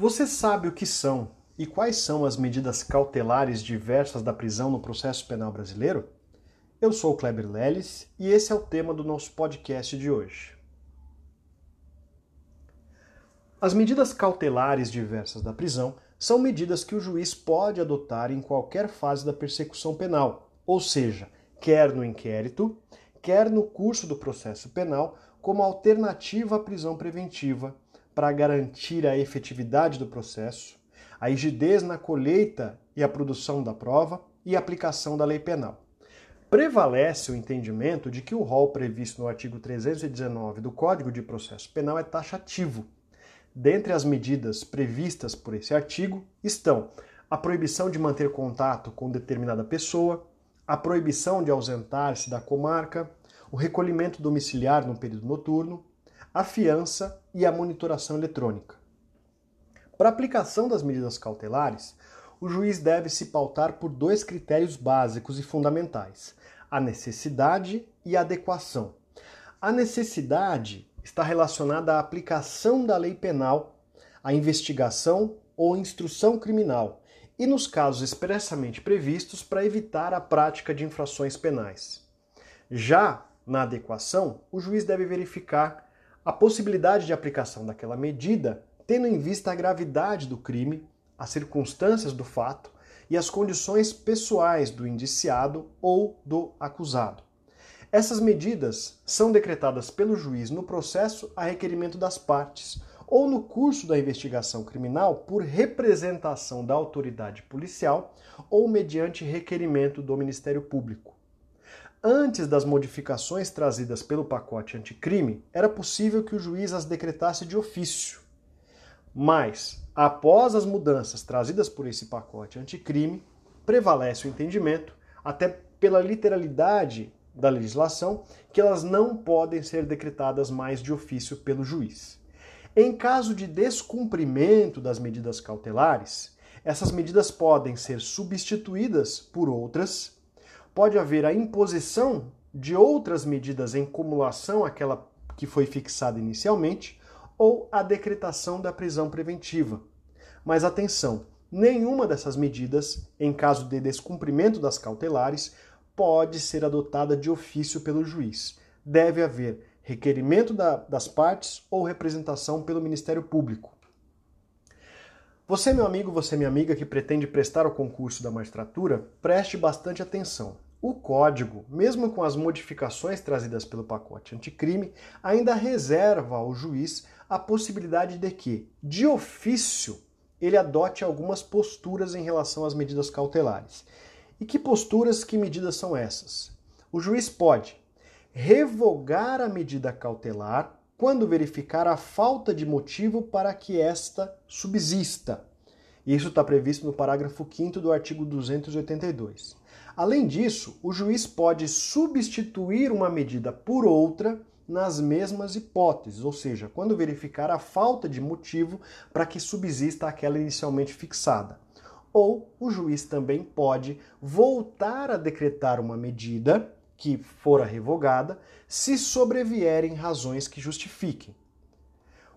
Você sabe o que são e quais são as medidas cautelares diversas da prisão no processo penal brasileiro? Eu sou o Kleber Leles e esse é o tema do nosso podcast de hoje. As medidas cautelares diversas da prisão são medidas que o juiz pode adotar em qualquer fase da persecução penal, ou seja, quer no inquérito, quer no curso do processo penal, como alternativa à prisão preventiva, para garantir a efetividade do processo, a rigidez na colheita e a produção da prova e aplicação da lei penal. Prevalece o entendimento de que o rol previsto no artigo 319 do Código de Processo Penal é taxativo. Dentre as medidas previstas por esse artigo estão a proibição de manter contato com determinada pessoa, a proibição de ausentar-se da comarca, o recolhimento domiciliar no período noturno, a fiança e a monitoração eletrônica. Para aplicação das medidas cautelares, o juiz deve se pautar por dois critérios básicos e fundamentais: a necessidade e a adequação. A necessidade está relacionada à aplicação da lei penal, à investigação ou instrução criminal e nos casos expressamente previstos para evitar a prática de infrações penais. Já na adequação, o juiz deve verificar a possibilidade de aplicação daquela medida, tendo em vista a gravidade do crime, as circunstâncias do fato e as condições pessoais do indiciado ou do acusado. Essas medidas são decretadas pelo juiz no processo a requerimento das partes ou no curso da investigação criminal por representação da autoridade policial ou mediante requerimento do Ministério Público. Antes das modificações trazidas pelo pacote anticrime, era possível que o juiz as decretasse de ofício. Mas, após as mudanças trazidas por esse pacote anticrime, prevalece o entendimento, até pela literalidade da legislação, que elas não podem ser decretadas mais de ofício pelo juiz. Em caso de descumprimento das medidas cautelares, essas medidas podem ser substituídas por outras pode haver a imposição de outras medidas em cumulação àquela que foi fixada inicialmente ou a decretação da prisão preventiva. Mas atenção, nenhuma dessas medidas, em caso de descumprimento das cautelares, pode ser adotada de ofício pelo juiz. Deve haver requerimento da, das partes ou representação pelo Ministério Público. Você, meu amigo, você, minha amiga, que pretende prestar o concurso da magistratura, preste bastante atenção. O código, mesmo com as modificações trazidas pelo pacote anticrime, ainda reserva ao juiz a possibilidade de que, de ofício, ele adote algumas posturas em relação às medidas cautelares. E que posturas, que medidas são essas? O juiz pode revogar a medida cautelar quando verificar a falta de motivo para que esta subsista. Isso está previsto no parágrafo 5 do artigo 282. Além disso, o juiz pode substituir uma medida por outra nas mesmas hipóteses, ou seja, quando verificar a falta de motivo para que subsista aquela inicialmente fixada. Ou o juiz também pode voltar a decretar uma medida que fora revogada, se sobrevierem razões que justifiquem.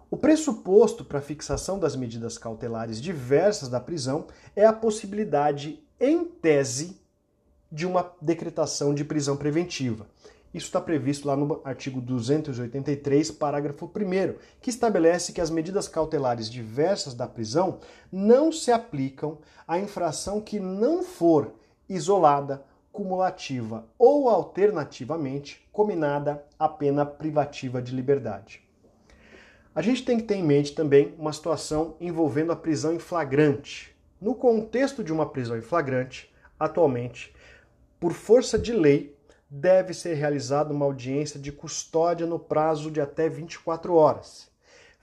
O pressuposto para a fixação das medidas cautelares diversas da prisão é a possibilidade, em tese, de uma decretação de prisão preventiva. Isso está previsto lá no artigo 283, parágrafo 1, que estabelece que as medidas cautelares diversas da prisão não se aplicam à infração que não for isolada cumulativa ou alternativamente combinada à pena privativa de liberdade. A gente tem que ter em mente também uma situação envolvendo a prisão em flagrante. No contexto de uma prisão em flagrante, atualmente, por força de lei, deve ser realizada uma audiência de custódia no prazo de até 24 horas.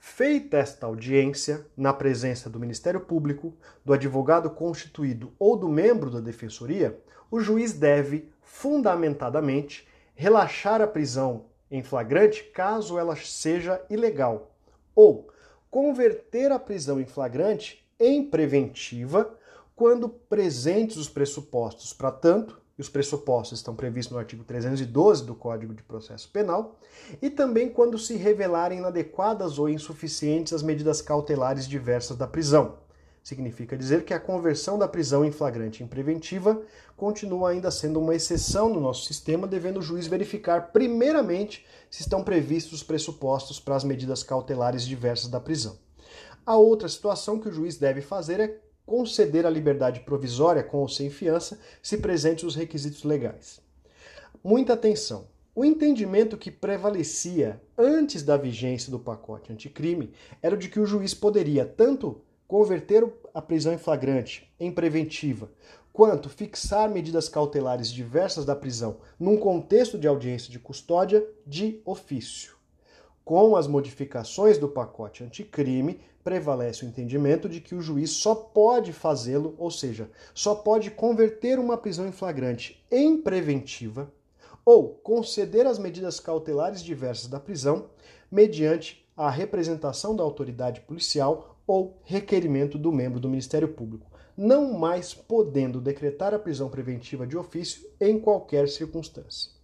Feita esta audiência, na presença do Ministério Público, do advogado constituído ou do membro da defensoria, o juiz deve, fundamentadamente, relaxar a prisão em flagrante caso ela seja ilegal, ou converter a prisão em flagrante em preventiva quando presentes os pressupostos para tanto, os pressupostos estão previstos no artigo 312 do Código de Processo Penal, e também quando se revelarem inadequadas ou insuficientes as medidas cautelares diversas da prisão. Significa dizer que a conversão da prisão em flagrante em preventiva continua ainda sendo uma exceção no nosso sistema, devendo o juiz verificar primeiramente se estão previstos os pressupostos para as medidas cautelares diversas da prisão. A outra situação que o juiz deve fazer é conceder a liberdade provisória com ou sem fiança, se presentes os requisitos legais. Muita atenção. O entendimento que prevalecia antes da vigência do pacote anticrime era o de que o juiz poderia tanto converter a prisão em flagrante em preventiva, quanto fixar medidas cautelares diversas da prisão num contexto de audiência de custódia de ofício. Com as modificações do pacote anticrime, prevalece o entendimento de que o juiz só pode fazê-lo, ou seja, só pode converter uma prisão em flagrante em preventiva ou conceder as medidas cautelares diversas da prisão mediante a representação da autoridade policial ou requerimento do membro do Ministério Público, não mais podendo decretar a prisão preventiva de ofício em qualquer circunstância.